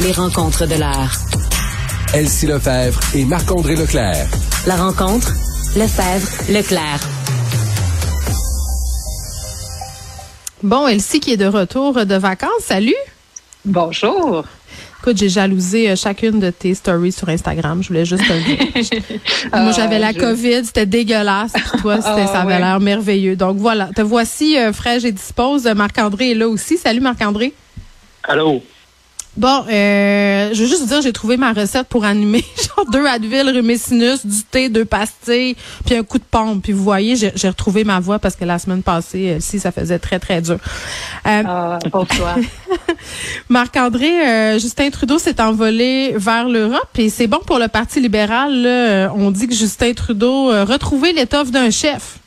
Les rencontres de l'heure. Elsie Lefebvre et Marc-André Leclerc. La rencontre, Lefebvre, Leclerc. Bon, Elsie qui est de retour de vacances. Salut! Bonjour. Écoute, j'ai jalousé euh, chacune de tes stories sur Instagram. Je voulais juste te le dire. Moi, j'avais la COVID, c'était dégueulasse. Puis toi, Ah, ça avait ouais. l'air merveilleux. Donc voilà, te voici euh, fraîche et dispose. Marc-André est là aussi. Salut Marc-André. Allô? Bon, euh, je veux juste vous dire, j'ai trouvé ma recette pour animer. Genre deux Advil, Rumécinus, du thé, deux pastilles, puis un coup de pompe. Puis vous voyez, j'ai, retrouvé ma voix parce que la semaine passée, euh, si ça faisait très, très dur. Euh, Ah, toi. Marc-André, euh, Justin Trudeau s'est envolé vers l'Europe et c'est bon pour le Parti libéral. là. Euh, On dit que Justin Trudeau a retrouvé l'étoffe d'un chef.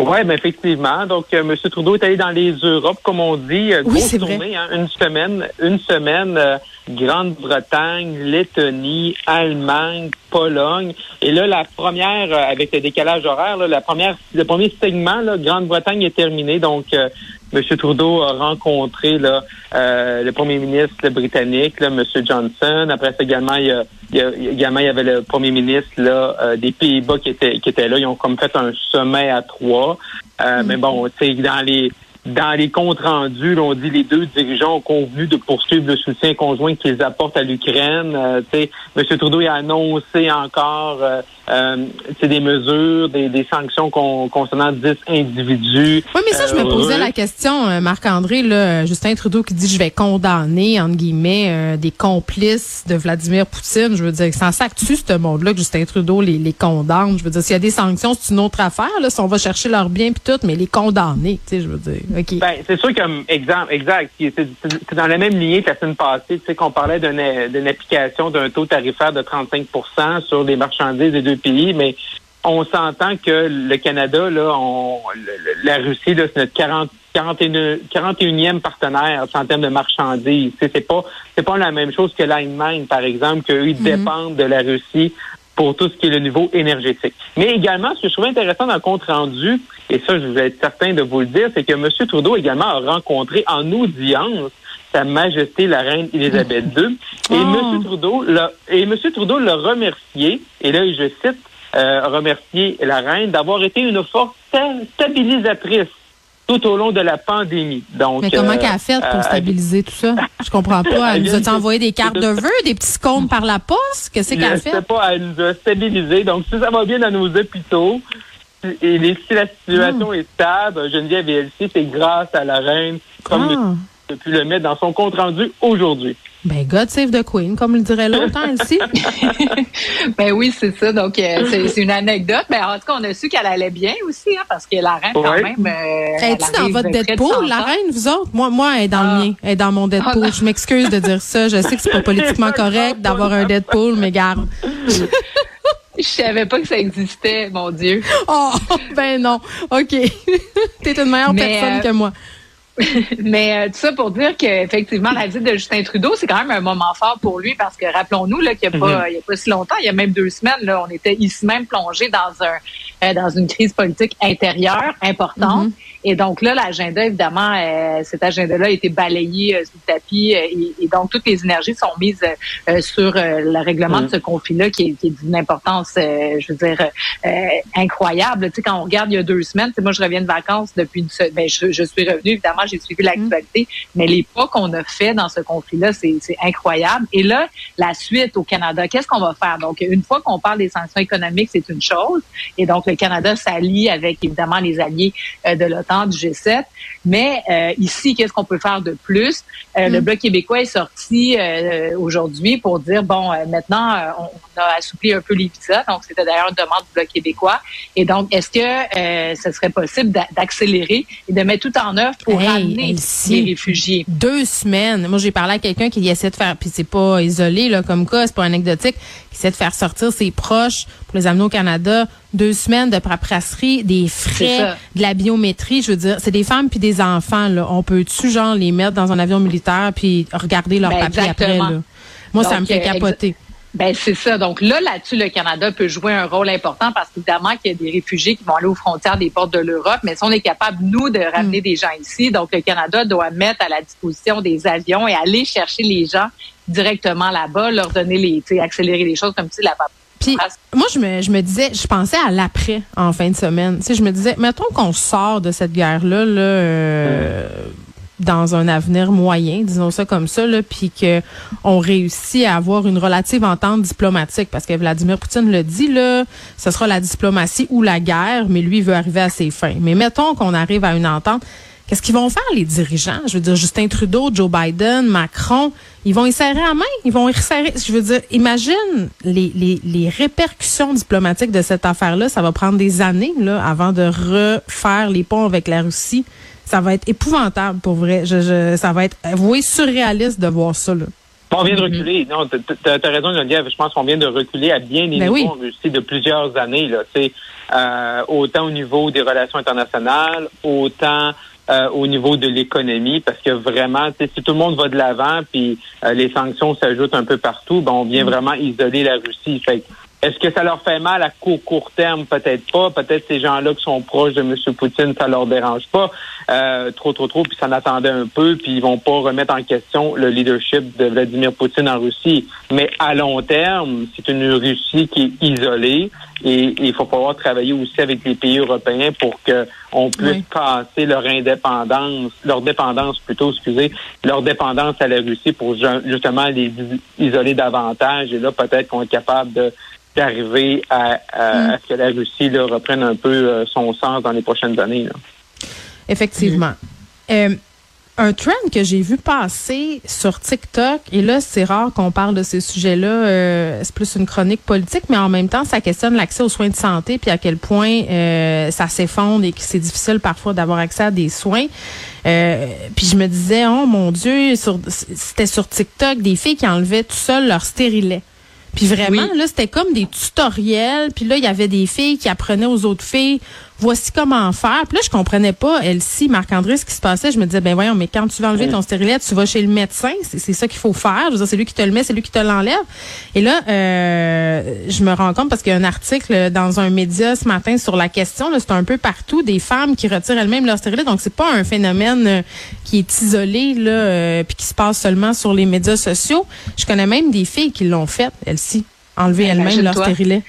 Oui, ben effectivement. Donc, euh, M. Trudeau est allé dans les Europes, comme on dit. Euh, Oui, grosse tournée, hein, une semaine. Une semaine, euh, Grande-Bretagne, Lettonie, Allemagne, Pologne. Et là, la première, euh, avec le décalage horaire, là, la première, le premier segment, Grande-Bretagne est terminé. Donc, euh, M. Trudeau a rencontré là, euh, le premier ministre britannique, là, M. Johnson. Après ça, également, il y a, il y a- également, il y avait le premier ministre là, euh, des Pays-Bas qui était, qui était là. Ils ont comme fait un sommet à trois. Euh, Mais bon, tu sais, dans les dans les comptes rendus, là, on dit les deux dirigeants ont convenu de poursuivre le soutien conjoint qu'ils apportent à l'Ukraine. Euh, M. Trudeau a annoncé encore euh, des mesures, des, des sanctions con- concernant 10 individus. Oui, mais ça, je me Euh, posais la question, euh, Marc-André, là, Justin Trudeau qui dit je vais condamner, entre guillemets, euh, des complices de Vladimir Poutine. Je veux dire, sans ça que ce monde-là, que Justin Trudeau les, les condamne. Je veux dire, s'il y a des sanctions, c'est une autre affaire, là, si on va chercher leurs biens puis tout, mais les condamner, tu sais, je veux dire. OK. Ben, c'est sûr que, exemple, exact, c'est dans la même lignée que la semaine passée, tu sais, qu'on parlait d'une d'une application d'un taux tarifaire de 35% sur les marchandises des deux pays, mais on s'entend que le Canada, là, on, le- la Russie, là, c'est notre 40, 41, 41e partenaire en termes de marchandises. Sais, C'est pas, c'est pas la même chose que l'Allemagne, par exemple, qu'eux, ils dépendent de la Russie pour tout ce qui est le niveau énergétique. Mais également, ce que je trouvais intéressant dans le compte rendu, et ça, je vais être certain de vous le dire, c'est que M. Trudeau également a rencontré en audience Sa Majesté la Reine Élisabeth II. Et Oh. M. Trudeau l'a et M. Trudeau l'a remercié, et là, je cite, euh, remercier la Reine d'avoir été une force sta- stabilisatrice tout au long de la pandémie. Donc, Mais comment euh, qu'elle a fait pour euh, stabiliser tout ça? Je comprends pas. Elle nous a envoyé des cartes de vœux, des petits comptes par la poste? Qu'est-ce qu'elle a Je sais fait? pas, elle nous a stabilisé. Donc, si ça va bien dans nos hôpitaux, et si la situation Hmm. est stable, Geneviève et Elsie, c'est grâce à la reine, comme Ah. A pu le mettre dans son compte rendu aujourd'hui. Ben, God save the Queen, comme le dirait l'autre, hein, Elsie? Ben oui, c'est ça. Donc, euh, c'est une anecdote. Mais en tout cas, on a su qu'elle allait bien aussi, hein, parce que la reine, quand Ouais. même. Euh, elle Es-tu dans votre de Deadpool, 100 la reine, vous autres? Moi, moi, elle est dans le Ah. mien. Elle est dans mon Deadpool. Ah. Je m'excuse de dire ça. Je sais que c'est pas politiquement correct d'avoir un Deadpool, mais garde. Je savais pas que ça existait, mon Dieu. Oh, ben non. OK. T'es une meilleure Mais, personne euh, que moi. Mais euh, tout ça pour dire qu'effectivement, la visite de Justin Trudeau, c'est quand même un moment fort pour lui parce que rappelons-nous là, qu'il n'y a, pas- il y a pas si longtemps, il y a même deux semaines, là, on était ici même plongé dans un euh, dans une crise politique intérieure importante. Mm-hmm. Et donc là, l'agenda, évidemment, euh, cet agenda-là a été balayé euh, sous le tapis et, et, donc toutes les énergies sont mises sur le règlement de mm. ce conflit-là qui est, qui est d'une importance, je veux dire, incroyable. Tu sais, quand on regarde il y a deux semaines, moi je reviens de vacances depuis une ben, je, je suis revenue, évidemment, j'ai suivi l'actualité, mais les pas qu'on a fait dans ce conflit-là, c'est incroyable. Et là, la suite au Canada, qu'est-ce qu'on va faire? Donc, une fois qu'on parle des sanctions économiques, c'est une chose. Et donc, le Canada s'allie avec, évidemment, les alliés de l'OTAN du G7. Mais euh, ici, qu'est-ce qu'on peut faire de plus? Euh, le mm. Bloc québécois est sorti euh, aujourd'hui pour dire, bon, maintenant, on a assoupli un peu les visas. Donc, c'était d'ailleurs une demande du Bloc québécois. Et donc, est-ce que ce serait possible d'accélérer et de mettre tout en œuvre pour ramener les réfugiés? Deux semaines. Moi, j'ai parlé à quelqu'un qui essaie de faire, puis c'est pas isolé là, comme cas, c'est pas anecdotique, qui essaie de faire sortir ses proches pour les amener au Canada deux semaines de paperasserie, des frais, de la biométrie. Je veux dire, c'est des femmes puis des enfants. Là. On peut-tu genre les mettre dans un avion militaire puis regarder leur ben, papier après là? Moi, ça me fait euh, capoter. Ben c'est ça. Donc là, là-dessus, le Canada peut jouer un rôle important parce qu'évidemment qu'il y a des réfugiés qui vont aller aux frontières des portes de l'Europe, mais si on est capable, nous, de ramener mm. des gens ici, donc le Canada doit mettre à la disposition des avions et aller chercher les gens directement là-bas, leur donner les, accélérer les choses comme si la puis moi, je me, je me disais, je pensais à l'après en fin de semaine. Tu sais, je me disais, mettons qu'on sort de cette guerre-là, là, euh, dans un avenir moyen, disons ça comme ça, puis que on réussit à avoir une relative entente diplomatique, parce que Vladimir Poutine le dit là, ce sera la diplomatie ou la guerre, mais lui il veut arriver à ses fins. Mais mettons qu'on arrive à une entente. Qu'est-ce qu'ils vont faire, les dirigeants? Je veux dire, Justin Trudeau, Joe Biden, Macron, ils vont y serrer la main, ils vont y resserrer. Je veux dire, imagine les, les, les répercussions diplomatiques de cette affaire-là. Ça va prendre des années là, avant de refaire les ponts avec la Russie. Ça va être épouvantable pour vrai. Je, je, ça va être, vous surréaliste de voir ça. Là. On vient de mm-hmm. reculer. Non, tu as, raison, Geneviève. Je pense qu'on vient de reculer à bien des ben niveaux en Russie de plusieurs années. Là. Euh, autant au niveau des relations internationales, autant euh, au niveau de l'économie parce que vraiment, si tout le monde va de l'avant puis euh, les sanctions s'ajoutent un peu partout, ben, on vient mm. vraiment isoler la Russie. Fait est-ce que ça leur fait mal à court, court terme? Peut-être pas. Peut-être ces gens-là qui sont proches de M. Poutine, ça leur dérange pas euh, trop, trop, trop, puis ça attendait un peu, puis ils vont pas remettre en question le leadership de Vladimir Poutine en Russie. Mais à long terme, c'est une Russie qui est isolée et il faut pouvoir travailler aussi avec les pays européens pour que on puisse passer leur indépendance, leur dépendance plutôt, excusez, leur dépendance à la Russie pour justement les isoler davantage. Et là, peut-être qu'on est capable de d'arriver à, à, ce que la Russie là, reprenne un peu euh, son sens dans les prochaines années. Effectivement. Euh, un trend que j'ai vu passer sur TikTok, et là, c'est rare qu'on parle de ces sujets-là, euh, c'est plus une chronique politique, mais en même temps, ça questionne l'accès aux soins de santé, puis à quel point ça s'effondre et que c'est difficile parfois d'avoir accès à des soins. puis je me disais, oh mon Dieu, c'était sur TikTok des filles qui enlevaient tout seul leur stérilet. Puis vraiment, là, c'était comme des tutoriels. Puis là, il y avait des filles qui apprenaient aux autres filles voici comment faire. Puis là, je comprenais pas, Elsie, Marc-André, ce qui se passait. Je me disais, ben voyons, mais quand tu vas enlever ton stérilet, tu vas chez le médecin. C'est ça qu'il faut faire. Je veux dire, c'est lui qui te le met, c'est lui qui te l'enlève. Et là, euh, je me rends compte parce qu'il y a un article dans un média ce matin sur la question. C'est un peu partout des femmes qui retirent elles-mêmes leur stérilet. Donc, c'est pas un phénomène euh, qui est isolé là, euh, puis qui se passe seulement sur les médias sociaux. Je connais même des filles qui l'ont fait, Elsie, enlever ben, elles-mêmes leur stérilet.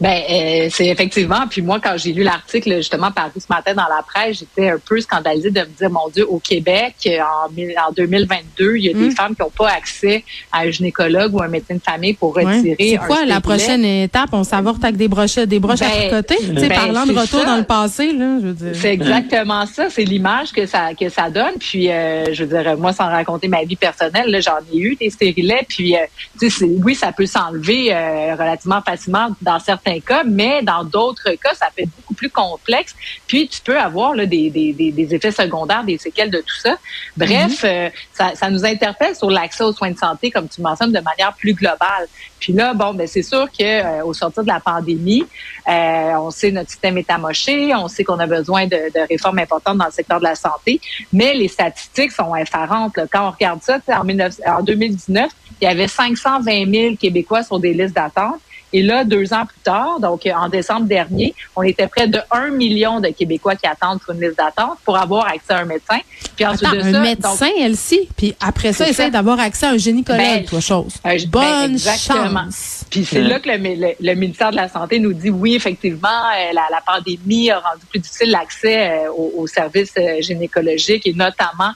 Ben, euh, c'est effectivement. Puis moi, quand j'ai lu l'article justement paru ce matin dans la presse, j'étais un peu scandalisée de me dire, mon Dieu, au Québec, en, en 2022, il y a des hmm. femmes qui n'ont pas accès à un gynécologue ou un médecin de famille pour retirer. C'est quoi la prochaine étape? On s'avorte avec des brochettes, des broches à ben, tricoter. Ben, parlant de retour dans le passé, là, je veux dire. C'est exactement ça. C'est l'image que ça que ça donne. Puis, euh, je veux dire, moi, sans raconter ma vie personnelle, j'en ai eu des stérilets. Puis, euh, oui, ça peut s'enlever euh, relativement facilement dans certains cas, mais dans d'autres cas, ça peut être beaucoup plus complexe. Puis tu peux avoir là, des, des, des, effets secondaires, des séquelles de tout ça. Bref, mhm. euh, ça, ça, nous interpelle sur l'accès aux soins de santé, comme tu mentionnes, de manière plus globale. Puis là, bon, ben c'est sûr que euh, au sortir de la pandémie, euh, on sait notre système est amoché, on sait qu'on a besoin de, de, réformes importantes dans le secteur de la santé, mais les statistiques sont effarantes. Quand on regarde ça, en, 19, en 2019, il y avait 520 000 Québécois sur des listes d'attente Et là, deux ans plus tard, donc en décembre dernier, on était près de 1 million de Québécois qui attendent sur une liste d'attente pour avoir accès à un médecin. Puis ensuite de un médecin, elle aussi. Puis après ça, essaie d'avoir accès à un gynécologue, ben, toi, chose. Ben, Bonne chance. Puis c'est là que le, ministère de la Santé nous dit oui, effectivement, euh, la, la pandémie a rendu plus difficile l'accès euh, aux, services euh, gynécologiques et notamment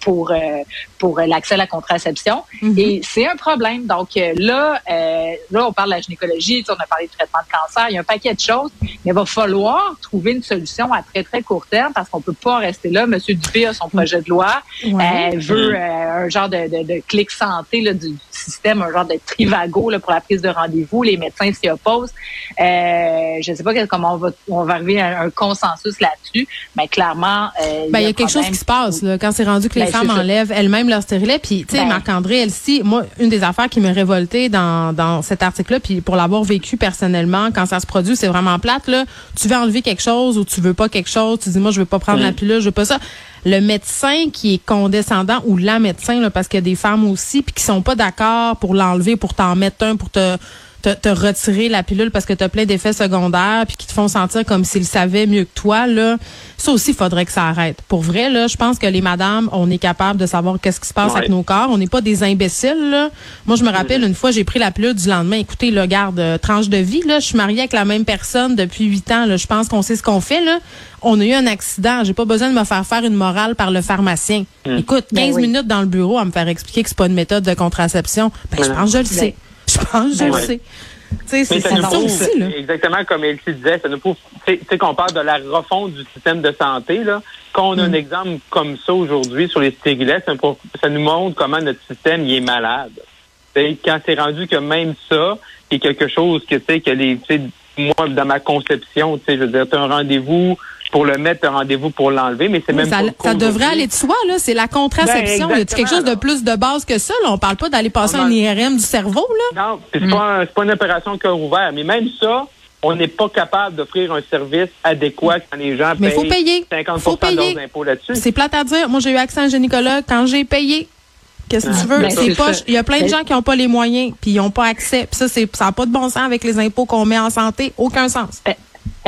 pour pour l'accès à la contraception. Mm-hmm. Et c'est un problème. Donc là, là, on parle de la gynécologie, on a parlé du traitement de cancer, il y a un paquet de choses, mais il va falloir trouver une solution à très, très court terme parce qu'on peut pas rester là. Monsieur Dupé a son projet de loi, veut un genre de, de, de clic santé là, du système, un genre de trivago là, pour la prise de rendez-vous. Les médecins s'y opposent. Euh, je ne sais pas comment on va, on va arriver à un consensus là-dessus, mais clairement... Euh, ben, il y a, quelque chose qui se passe là, quand c'est rendu que les ben, femmes enlèvent elles-mêmes leur stérilet. Puis, tu sais, ben. Marc-André, elle moi, une des affaires qui me révoltait dans, dans cet article-là, puis pour l'avoir vécu personnellement, quand ça se produit, c'est vraiment plate. Là. Tu veux enlever quelque chose ou tu veux pas quelque chose. Tu dis, moi, je veux pas prendre la pilule, je veux pas ça le médecin qui est condescendant ou la médecin, là, parce qu'il y a des femmes aussi, puis qui sont pas d'accord pour l'enlever, pour t'en mettre un, pour te te, retirer la pilule parce que tu as plein d'effets secondaires puis qui te font sentir comme s'ils savaient mieux que toi là ça aussi il faudrait que ça arrête. Pour vrai là je pense que les madames on est capable de savoir qu'est-ce qui se passe avec nos corps. On n'est pas des imbéciles là. moi je me rappelle une fois j'ai pris la pilule du lendemain. Écoutez le garde euh, tranche de vie là. Je suis mariée avec la même personne depuis huit ans là. Je pense qu'on sait ce qu'on fait là. On a eu un accident. J'ai pas besoin de me faire faire une morale par le pharmacien. Hmm. écoute 15 ben minutes dans le bureau à me faire expliquer que c'est pas une méthode de contraception. Ben, je pense que je le ben, sais je pense, je le sais. C'est ça, aussi, là. Exactement comme elle disait, ça nous prouve, tu sais, qu'on parle de la refonte du système de santé, là. Quand on a un mm. exemple comme ça aujourd'hui sur les stérilets, ça, nous montre comment notre système y est malade. quand c'est rendu que même ça, c'est quelque chose que, tu sais, que les, moi, dans ma conception, tu sais, je veux dire, tu as un rendez-vous pour le mettre, un rendez-vous pour l'enlever, mais c'est même ça, ça devrait aller de soi, là. C'est la contraception. Ben, quelque chose de plus de base que ça? Là. On parle pas d'aller passer un IRM du cerveau, là. Non, c'est mm. pas, pas une opération cœur ouvert. Mais même ça, on n'est pas capable d'offrir un service adéquat quand les gens mais faut payer. 50 faut payer. d'impôts là-dessus. C'est plate à dire. Moi, j'ai eu accès à un gynécologue quand j'ai payé. Qu'est-ce que tu veux? Ben, c'est pas, il y a plein de gens qui n'ont pas les moyens, puis ils n'ont pas accès. Puis ça, c'est, ça n'a pas de bon sens avec les impôts qu'on met en santé. Aucun sens.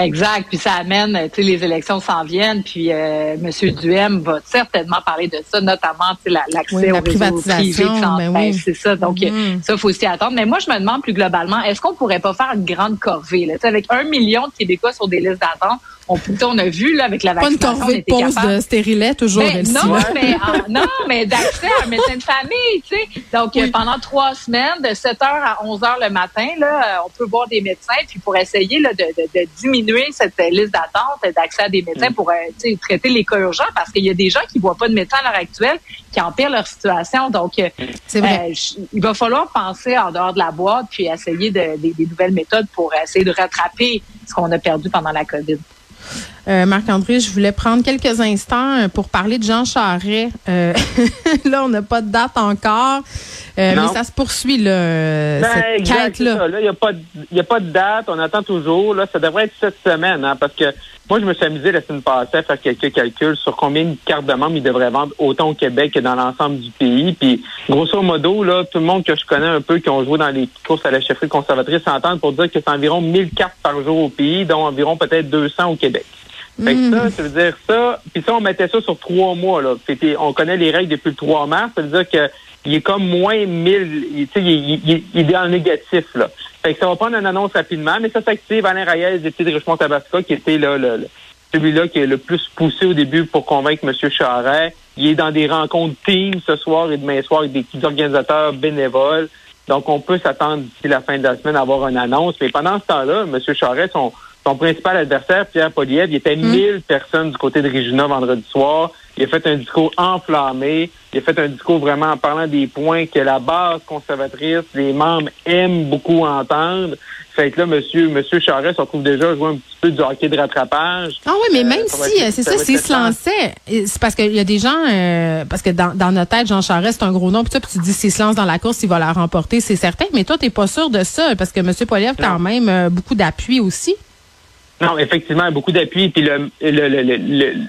Exact. Puis ça amène, tu sais, les élections s'en viennent. Puis euh, M. Duhem va certainement parler de ça, notamment l'accès oui, aux privatisation. Ben oui. C'est ça. Donc mm-hmm. ça, il faut aussi attendre. Mais moi, je me demande plus globalement, est-ce qu'on pourrait pas faire une grande corvée là, avec un million de Québécois sur des listes d'attente? on, on a vu là avec la vaccination. Pas une corvée de pause de stérilet toujours. Ben, non, mais non, mais d'accès à un médecin de famille, tu sais. Donc pendant trois semaines, de 7 h à 11 h le matin, là, on peut voir des médecins puis pour essayer là, de, de, de diminuer cette liste d'attente d'accès à des médecins mm. pour euh, traiter les cas urgents parce qu'il y a des gens qui voient pas de médecin à l'heure actuelle qui empirent leur situation. Donc, euh, vrai. il va falloir penser en dehors de la boîte puis essayer de, des nouvelles méthodes pour essayer de rattraper ce qu'on a perdu pendant la COVID. Euh, Marc-André, je voulais prendre quelques instants euh, pour parler de Jean Charret. Euh, là, on n'a pas de date encore, mais ça se poursuit, là, ben, cette quête-là. Il n'y a, pas de, a pas de date, on attend toujours. Là, ça devrait être cette semaine, hein, parce que moi, je me suis amusé la semaine passée à faire quelques calculs sur combien de cartes de membres il devrait vendre autant au Québec que dans l'ensemble du pays. Puis, grosso modo, là, tout le monde que je connais un peu qui ont joué dans les courses à la chefferie conservatrice s'entendent pour dire que c'est environ 1000 cartes par jour au pays, dont environ peut-être 200 au Québec. Fait que ça, ça veut dire ça. Puis ça, on mettait ça sur trois mois. Là. on connaît les règles depuis le 3 mars. Ça veut dire que il est comme moins 1000. Il, il, il, est en négatif. Là. Fait que ça va prendre une annonce rapidement, mais ça s'active. Alain Rayez, député de Richemont Tabasco, qui était là, le, celui-là qui est le plus poussé au début pour convaincre M. Charret. Il est dans des rencontres team ce soir et demain soir avec des petits organisateurs bénévoles. Donc, on peut s'attendre d'ici la fin de la semaine à avoir une annonce. Mais pendant ce temps-là, M. Charret, son, son principal adversaire, Pierre Poliev, il était 1000 hmm. personnes du côté de Regina vendredi soir. Il a fait un discours enflammé. Il a fait un discours vraiment en parlant des points que la base conservatrice, les membres aiment beaucoup entendre. Fait que là, monsieur, monsieur Charest se retrouve déjà à jouer un petit peu du hockey de rattrapage. Ah oui, mais même euh, si, c'est ça, s'il se lançait, c'est parce qu'il y a des gens, euh, parce que dans, dans notre tête, Jean Charest, c'est un gros nom, puis tu dis, s'il se lance dans la course, il va la remporter, c'est certain. Mais toi, t'es pas sûr de ça, parce que monsieur Poliev, quand même, euh, beaucoup d'appui aussi. Non, effectivement, beaucoup d'appui. Puis le, le, le, le,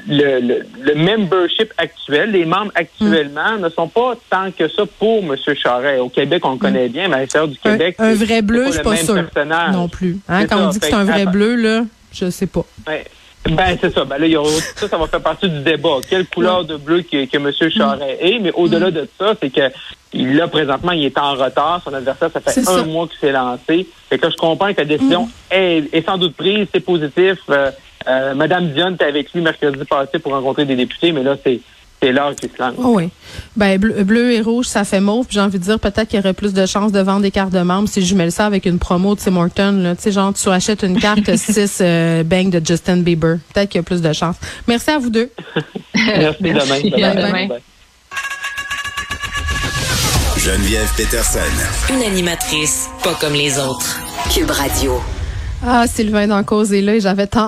le, le membership actuel, les membres actuellement ne sont pas tant que ça pour M. Charret. Au Québec, on le connaît bien, mais à l'intérieur du Québec. Un, vrai bleu, je suis pas sûr. Non plus. Hein, quand on dit que c'est un vrai bleu, là, je sais pas. Ben, c'est ça. Ben là, il y a, ça, ça va faire partie du débat. Quelle couleur de bleu que, que M. Charret est. Mais au-delà de ça, c'est que il, là, présentement, il est en retard. Son adversaire, ça fait un mois qu'il s'est lancé. Fait que je comprends que la décision est, est, sans doute prise. C'est positif. Euh, euh, Madame Dion était avec lui mercredi passé pour rencontrer des députés, mais là, c'est c'est l'heure qui se lance. Oh oui. Ben, bleu, et rouge, ça fait mauve. J'ai envie de dire peut-être qu'il y aurait plus de chances de vendre des cartes de membres si je mets ça avec une promo de Tim Horton. Là. Tu sais, genre, tu achètes une carte 6 euh, bang de Justin Bieber. Peut-être qu'il y a plus de chances. Merci à vous deux. Merci, Merci. Demain. demain. demain. Geneviève Peterson. Une animatrice pas comme les autres. Cube Radio. Ah, Sylvain dans cause est là et j'avais tant